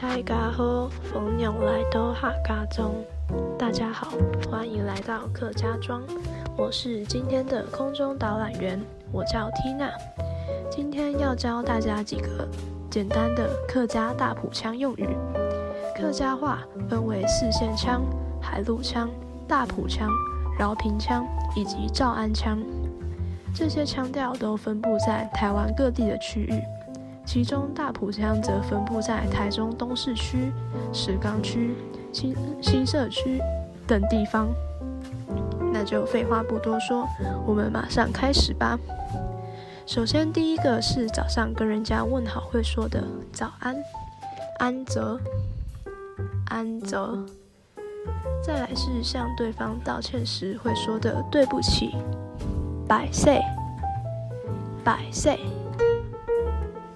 大家好，蜂鸟来到客家庄。大家好，欢迎来到客家庄。我是今天的空中导览员，我叫 Tina。今天要教大家几个简单的客家大埔腔用语。客家话分为四县腔、海陆腔、大埔腔、饶平腔以及诏安腔。这些腔调都分布在台湾各地的区域。其中大埔腔则分布在台中东市区、石冈区、新新社区等地方。那就废话不多说，我们马上开始吧。首先，第一个是早上跟人家问好会说的“早安”，安泽，安泽。再来是向对方道歉时会说的“对不起”，百岁，百岁。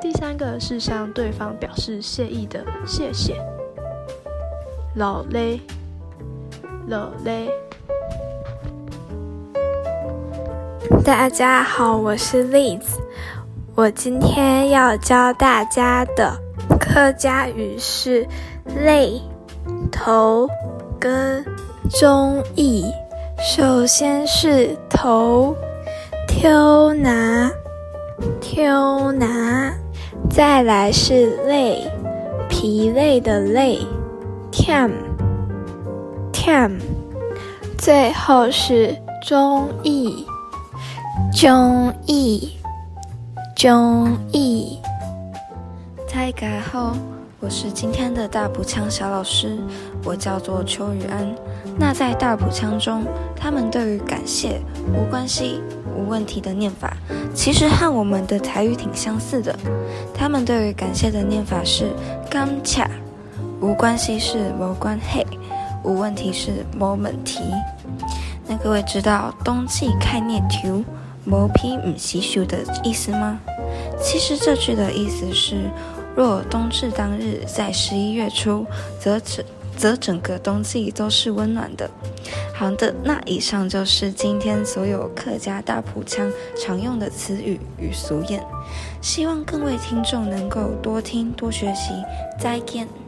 第三个是向对方表示谢意的“谢谢”，老嘞，老嘞。大家好，我是 Liz，我今天要教大家的客家语是“累”、“头”跟“中意”。首先是“头”，“挑拿”，“挑拿”。再来是累，疲累的累，tam，tam，最后是中意，中意，中意。再改后，我是今天的大埔腔小老师，我叫做邱雨安。那在大埔腔中，他们对于感谢无关系、无问题的念法，其实和我们的台语挺相似的。他们对于感谢的念法是“刚恰”，无关系是“无关系”，无问题是“无问题”。那各位知道“冬季开念球，无批唔洗手”的意思吗？其实这句的意思是，若冬至当日在十一月初，则整。则整个冬季都是温暖的。好的，那以上就是今天所有客家大埔腔常用的词语与俗谚，希望各位听众能够多听多学习。再见。